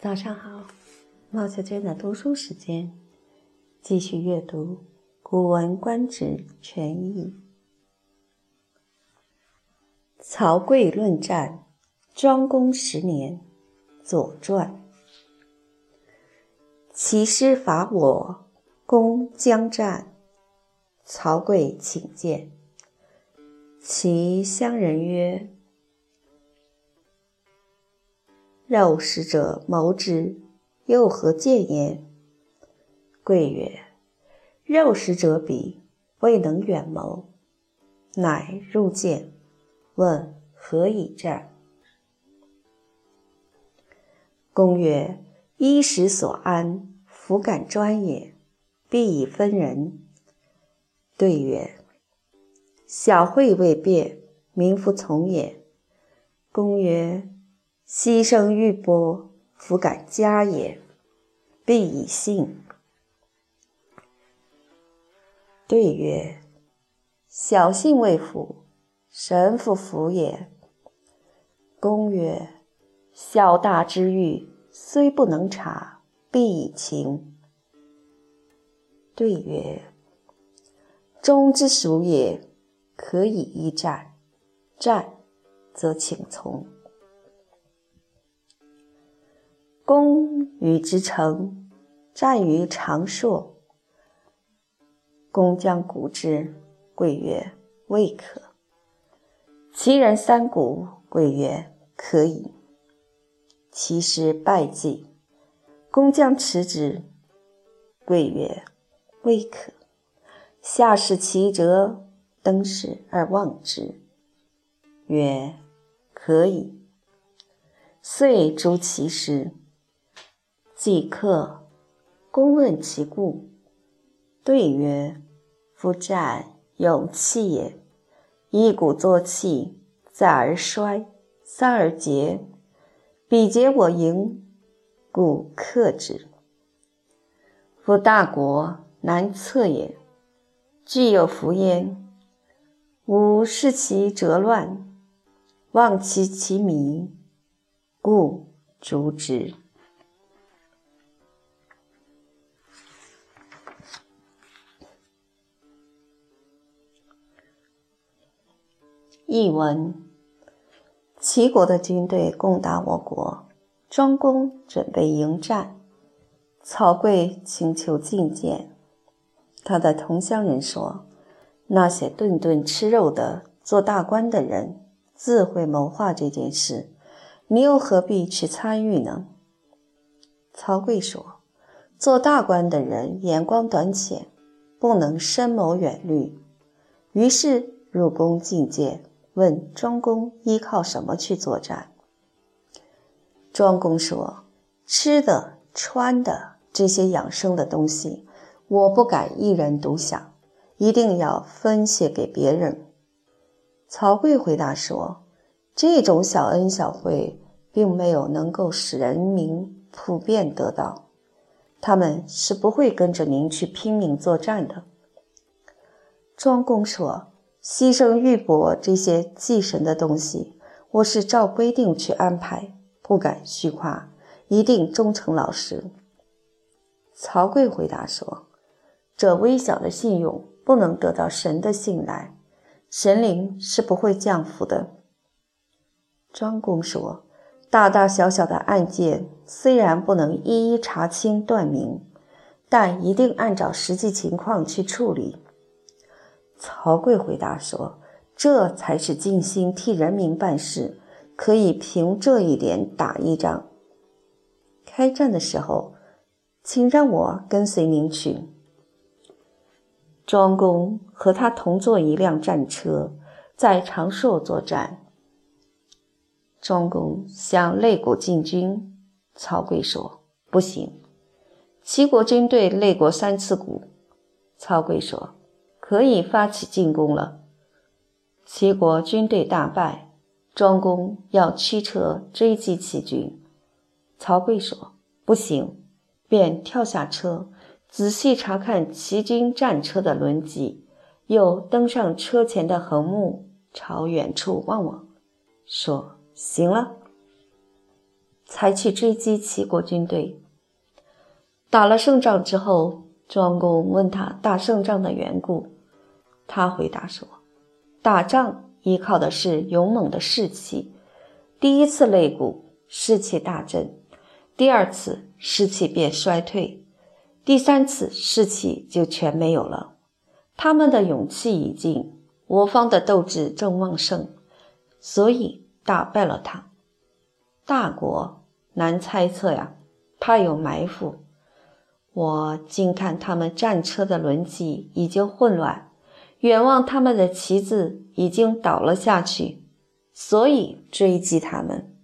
早上好，毛小娟的读书时间，继续阅读《古文观止全译》。曹刿论战，庄公十年，《左传》。其师伐我，公将战，曹刿请见。其乡人曰。肉食者谋之，又何见焉？刿曰：“肉食者鄙，未能远谋。”乃入见，问何以战。公曰：“衣食所安，弗敢专也，必以分人。”对曰：“小惠未变，民弗从也。”公曰。牺牲玉帛，弗敢加也，必以信。对曰：小信未服，神弗服也。公曰：小大之欲，虽不能察，必以情。对曰：忠之属也，可以一战，战则请从。公与之成，战于长硕。公将鼓之，刿曰：“未可。”其人三鼓，刿曰：“可以。”其师败绩，公将持之，刿曰：“未可。”下视其辙，登时而望之，曰：“可以。”遂诛其师。既克，公问其故，对曰：“夫战，勇气也。一鼓作气，再而衰，三而竭。彼竭我盈，故克之。夫大国，难测也。具有弗焉，吾视其辙乱，望其其迷，故逐之。”译文：齐国的军队攻打我国，庄公准备迎战，曹刿请求觐见。他的同乡人说：“那些顿顿吃肉的做大官的人自会谋划这件事，你又何必去参与呢？”曹刿说：“做大官的人眼光短浅，不能深谋远虑。”于是入宫觐见。问庄公依靠什么去作战？庄公说：“吃的、穿的这些养生的东西，我不敢一人独享，一定要分些给别人。”曹刿回答说：“这种小恩小惠，并没有能够使人民普遍得到，他们是不会跟着您去拼命作战的。”庄公说。牺牲玉帛这些祭神的东西，我是照规定去安排，不敢虚夸，一定忠诚老实。曹刿回答说：“这微小的信用不能得到神的信赖，神灵是不会降福的。”庄公说：“大大小小的案件，虽然不能一一查清断明，但一定按照实际情况去处理。”曹刿回答说：“这才是尽心替人民办事，可以凭这一点打一仗。开战的时候，请让我跟随您去。”庄公和他同坐一辆战车，在长寿作战。庄公向肋国进军，曹刿说：“不行。”齐国军队肋国三次鼓，曹刿说。可以发起进攻了。齐国军队大败，庄公要驱车追击齐军。曹刿说：“不行。”便跳下车，仔细查看齐军战车的轮迹，又登上车前的横木，朝远处望望，说：“行了。”才去追击齐国军队。打了胜仗之后，庄公问他打胜仗的缘故，他回答说：“打仗依靠的是勇猛的士气，第一次擂鼓，士气大振。”第二次士气便衰退，第三次士气就全没有了。他们的勇气已尽，我方的斗志正旺盛，所以打败了他。大国难猜测呀，怕有埋伏。我近看他们战车的轮迹已经混乱，远望他们的旗子已经倒了下去，所以追击他们。